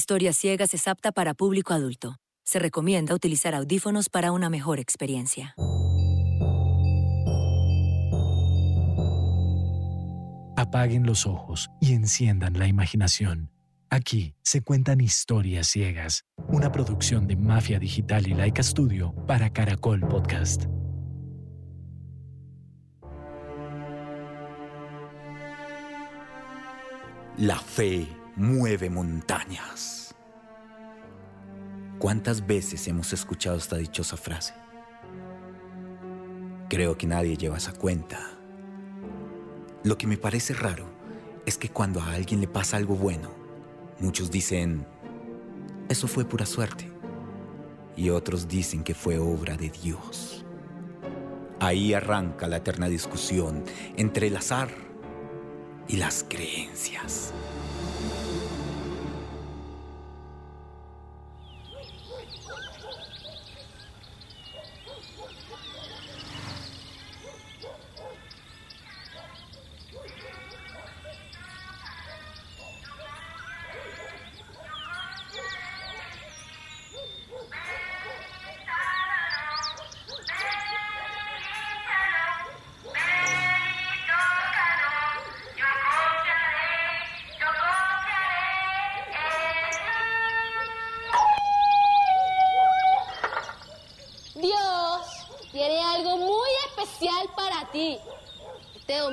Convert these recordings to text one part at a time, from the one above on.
Historias Ciegas es apta para público adulto. Se recomienda utilizar audífonos para una mejor experiencia. Apaguen los ojos y enciendan la imaginación. Aquí se cuentan historias ciegas, una producción de Mafia Digital y Laika Studio para Caracol Podcast. La fe mueve montañas. ¿Cuántas veces hemos escuchado esta dichosa frase? Creo que nadie lleva esa cuenta. Lo que me parece raro es que cuando a alguien le pasa algo bueno, muchos dicen, eso fue pura suerte. Y otros dicen que fue obra de Dios. Ahí arranca la eterna discusión entre el azar y las creencias.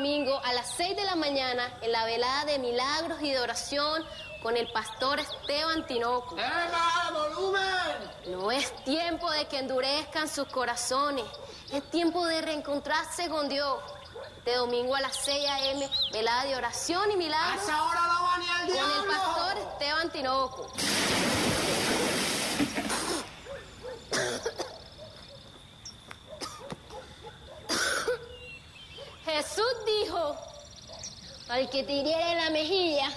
Domingo a las 6 de la mañana en la velada de milagros y de oración con el pastor Esteban Tinoco. No es tiempo de que endurezcan sus corazones, es tiempo de reencontrarse con Dios. Este domingo a las 6 a.m., velada de oración y milagros con el pastor Esteban Tinoco. Jesús dijo, al que te la mejilla,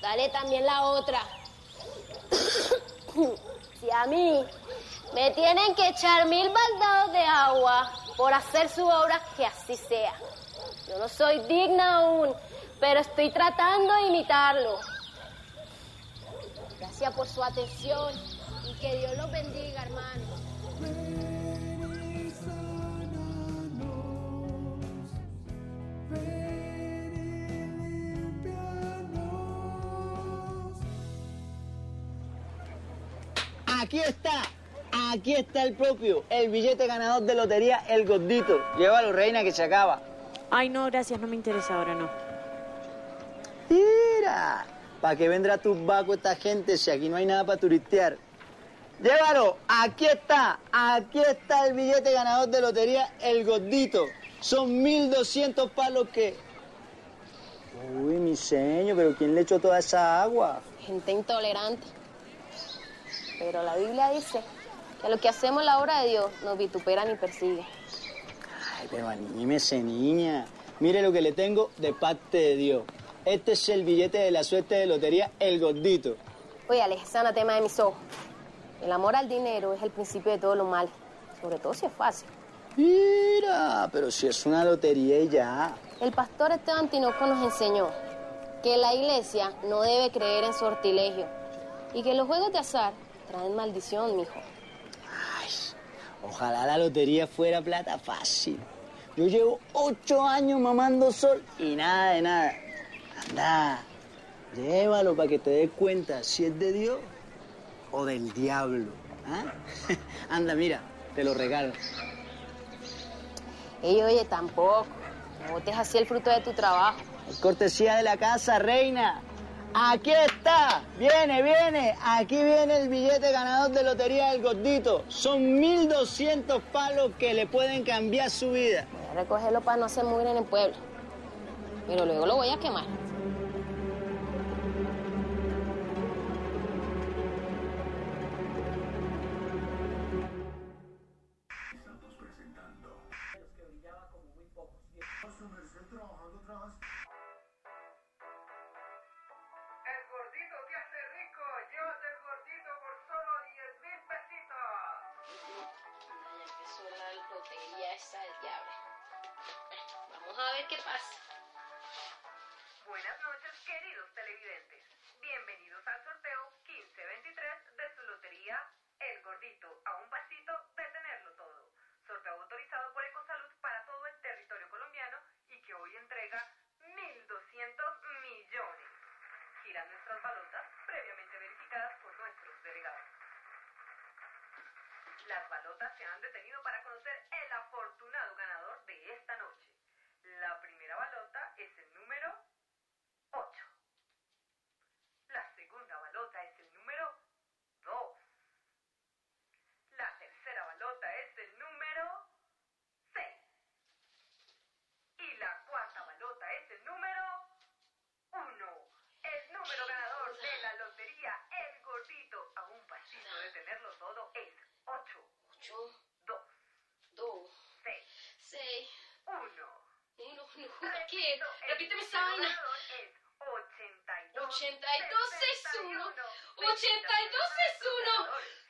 dale también la otra. si a mí me tienen que echar mil baldados de agua por hacer su obra, que así sea. Yo no soy digna aún, pero estoy tratando de imitarlo. Gracias por su atención y que Dios los bendiga, hermanos. Aquí está, aquí está el propio, el billete ganador de lotería, el gordito. Llévalo, reina, que se acaba. Ay, no, gracias, no me interesa ahora, no. Mira, ¿para qué vendrá tu vaco esta gente si aquí no hay nada para turistear? Llévalo, aquí está, aquí está el billete ganador de lotería, el gordito. Son 1200 palos que... Uy, mi señor, pero ¿quién le echó toda esa agua? Gente intolerante. Pero la Biblia dice que lo que hacemos la obra de Dios nos vitupera ni persigue. Ay, pero anímese, niña. Mire lo que le tengo de parte de Dios. Este es el billete de la suerte de lotería, el gordito. Oye, Alex, ese anatema de mis ojos. El amor al dinero es el principio de todo lo mal, sobre todo si es fácil. Mira, pero si es una lotería y ya. El pastor Esteban Tinoco nos enseñó que la iglesia no debe creer en sortilegio y que los juegos de azar traen maldición, mijo. Ay, ojalá la lotería fuera plata fácil. Yo llevo ocho años mamando sol y nada de nada. Anda, llévalo para que te des cuenta si es de Dios o del diablo. ¿ah? Anda, mira, te lo regalo. Ey, oye, tampoco. No botes así el fruto de tu trabajo. Es cortesía de la casa, reina. Aquí está, viene, viene. Aquí viene el billete ganador de lotería del gordito. Son 1200 palos que le pueden cambiar su vida. Voy a recogerlo para no hacer mugre en el pueblo. Pero luego lo voy a quemar. El a ver qué pasa. Buenas noches, queridos televidentes. Bienvenidos al sorteo 1523 de su lotería El Gordito, a un pasito de tenerlo todo. Sorteo autorizado por Ecosalud para todo el territorio colombiano y que hoy entrega 1.200 millones. Giran nuestras balotas previamente verificadas por nuestros delegados. Las balotas se han detenido. perché l'abitudine sign 82 61 82 61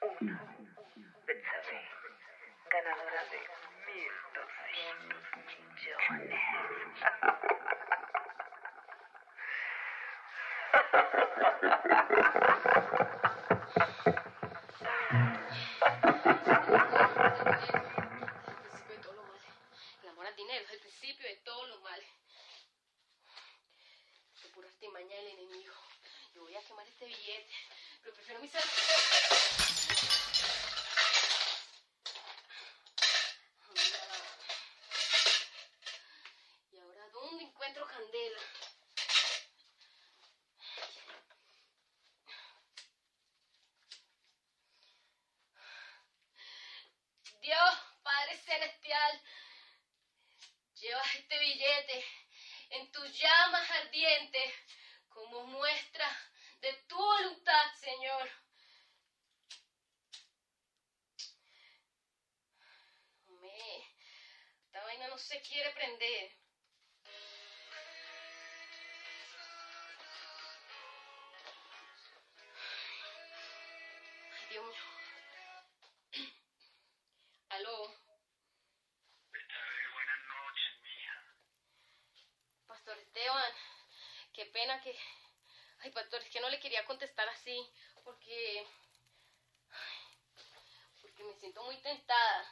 una Betsabe, ganadora de 1.200 millones. El amor al dinero es el principio de todos los males. De enemigo. Yo voy a quemar este billete, pero prefiero mi salud. Dios, Padre Celestial, llevas este billete en tus llamas ardientes como muestra de tu voluntad, Señor. Esta vaina no se quiere prender. Ay, pastor, es que no le quería contestar así, porque... Porque me siento muy tentada.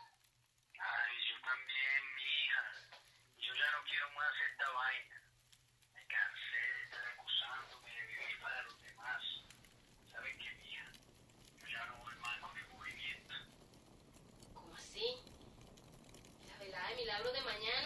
Ay, yo también, mi hija. Yo ya no quiero más esta vaina. Me cansé de estar acusándome de vivir para los demás. ¿Saben qué, mija? Yo ya no voy más con mi movimiento. ¿Cómo así? La velada de milagros de mañana.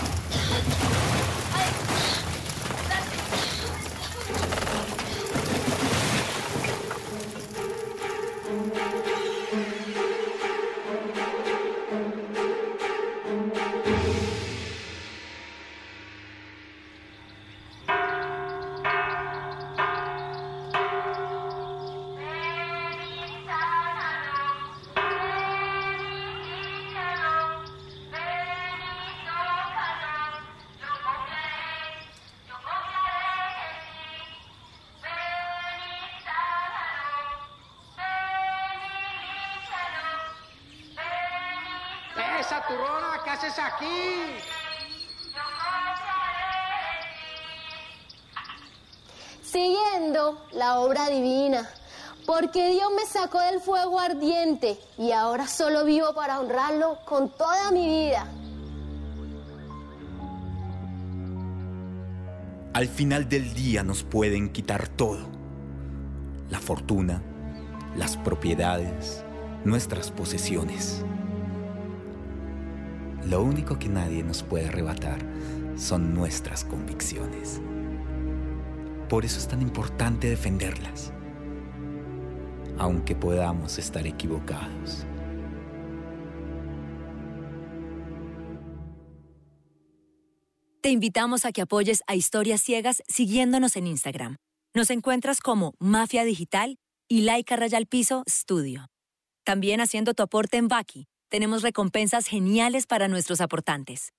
Turrona, ¿qué haces aquí? Siguiendo la obra divina, porque Dios me sacó del fuego ardiente y ahora solo vivo para honrarlo con toda mi vida. Al final del día nos pueden quitar todo. La fortuna, las propiedades, nuestras posesiones. Lo único que nadie nos puede arrebatar son nuestras convicciones. Por eso es tan importante defenderlas, aunque podamos estar equivocados. Te invitamos a que apoyes a Historias Ciegas siguiéndonos en Instagram. Nos encuentras como Mafia Digital y Laika Rayal Piso Studio. También haciendo tu aporte en Baki, tenemos recompensas geniales para nuestros aportantes.